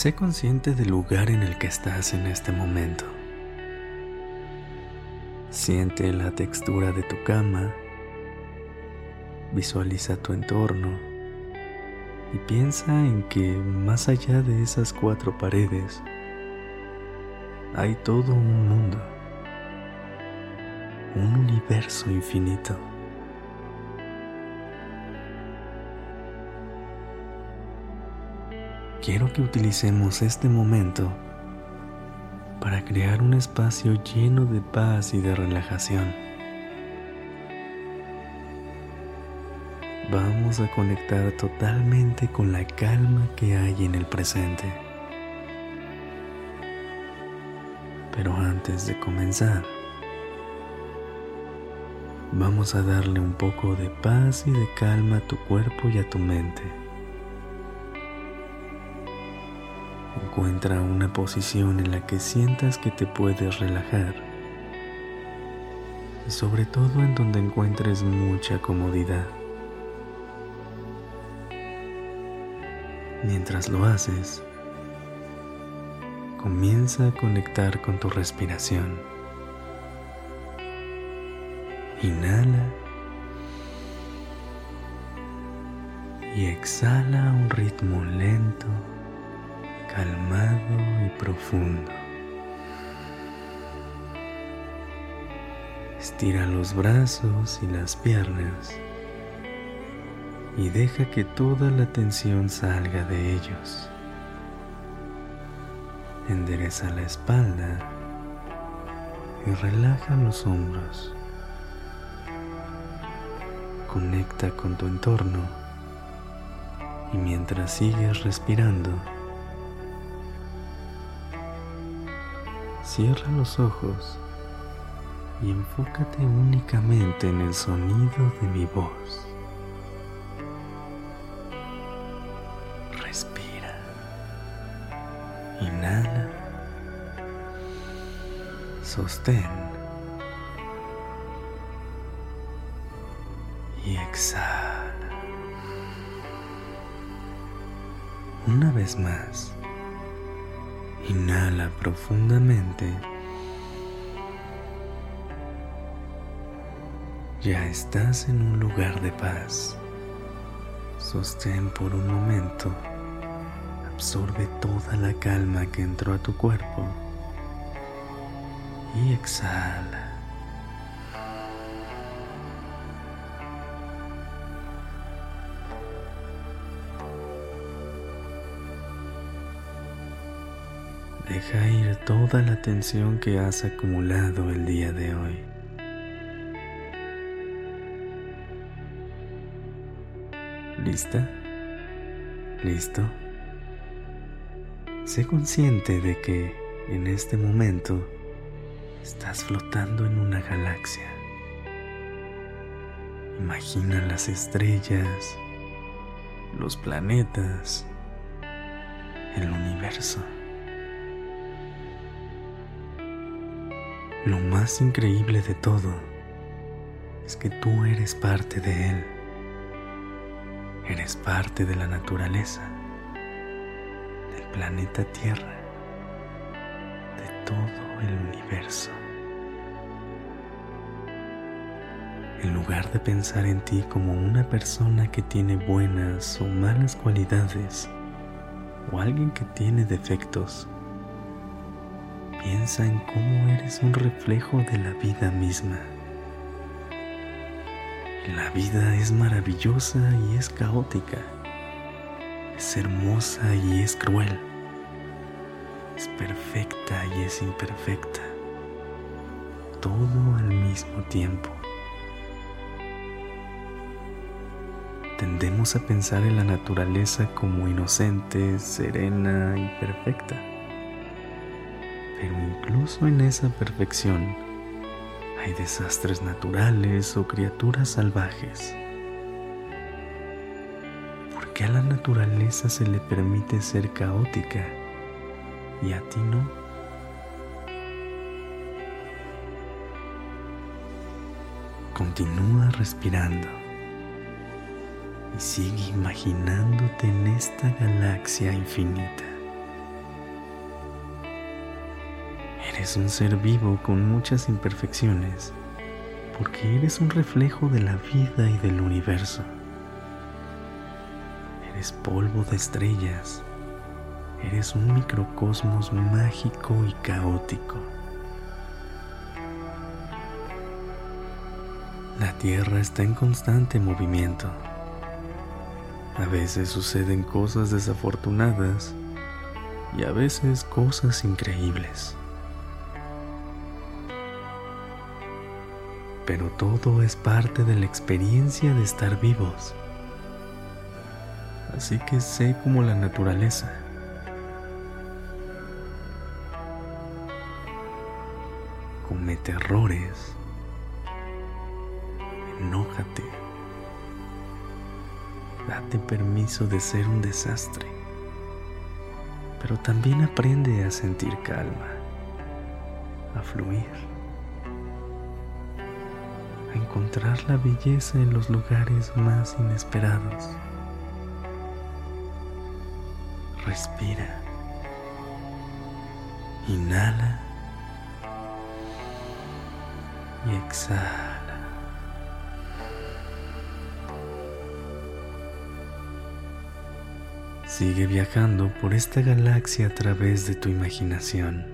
Sé consciente del lugar en el que estás en este momento. Siente la textura de tu cama. Visualiza tu entorno y piensa en que más allá de esas cuatro paredes hay todo un mundo, un universo infinito. Quiero que utilicemos este momento para crear un espacio lleno de paz y de relajación. vamos a conectar totalmente con la calma que hay en el presente. Pero antes de comenzar, vamos a darle un poco de paz y de calma a tu cuerpo y a tu mente. Encuentra una posición en la que sientas que te puedes relajar y sobre todo en donde encuentres mucha comodidad. Mientras lo haces, comienza a conectar con tu respiración. Inhala y exhala a un ritmo lento, calmado y profundo. Estira los brazos y las piernas y deja que toda la tensión salga de ellos. Endereza la espalda y relaja los hombros. Conecta con tu entorno y mientras sigues respirando, cierra los ojos y enfócate únicamente en el sonido de mi voz. Inhala. Sostén. Y exhala. Una vez más. Inhala profundamente. Ya estás en un lugar de paz. Sostén por un momento Absorbe toda la calma que entró a tu cuerpo y exhala. Deja ir toda la tensión que has acumulado el día de hoy. ¿Lista? ¿Listo? Sé consciente de que en este momento estás flotando en una galaxia. Imagina las estrellas, los planetas, el universo. Lo más increíble de todo es que tú eres parte de él. Eres parte de la naturaleza planeta Tierra, de todo el universo. En lugar de pensar en ti como una persona que tiene buenas o malas cualidades, o alguien que tiene defectos, piensa en cómo eres un reflejo de la vida misma. La vida es maravillosa y es caótica es hermosa y es cruel. Es perfecta y es imperfecta. Todo al mismo tiempo. Tendemos a pensar en la naturaleza como inocente, serena y perfecta. Pero incluso en esa perfección hay desastres naturales o criaturas salvajes. ¿Por qué a la naturaleza se le permite ser caótica y a ti no? Continúa respirando y sigue imaginándote en esta galaxia infinita. Eres un ser vivo con muchas imperfecciones porque eres un reflejo de la vida y del universo. Eres polvo de estrellas. Eres un microcosmos mágico y caótico. La Tierra está en constante movimiento. A veces suceden cosas desafortunadas y a veces cosas increíbles. Pero todo es parte de la experiencia de estar vivos. Así que sé como la naturaleza. Comete errores. Enójate date permiso de ser un desastre, pero también aprende a sentir calma, a fluir, a encontrar la belleza en los lugares más inesperados. Respira. Inhala y exhala. Sigue viajando por esta galaxia a través de tu imaginación.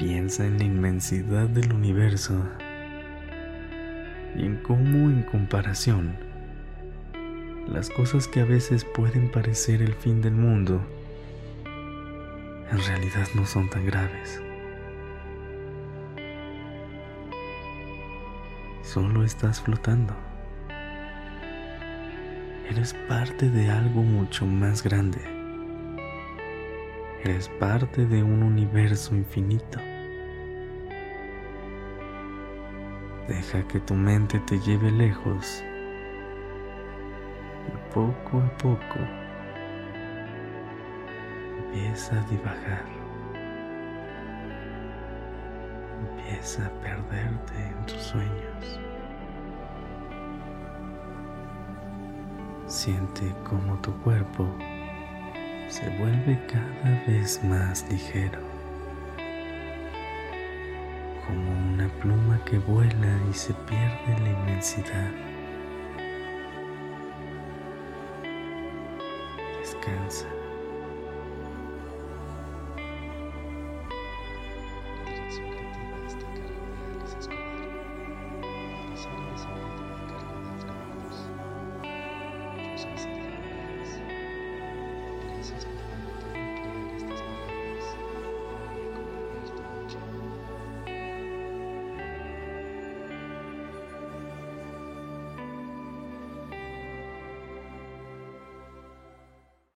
Piensa en la inmensidad del universo y en cómo en comparación las cosas que a veces pueden parecer el fin del mundo en realidad no son tan graves. Solo estás flotando. Eres parte de algo mucho más grande. Eres parte de un universo infinito. Deja que tu mente te lleve lejos y poco a poco empieza a divagar. Empieza a perderte en tus sueños. Siente como tu cuerpo se vuelve cada vez más ligero, como una pluma que vuela y se pierde en la inmensidad. Descansa.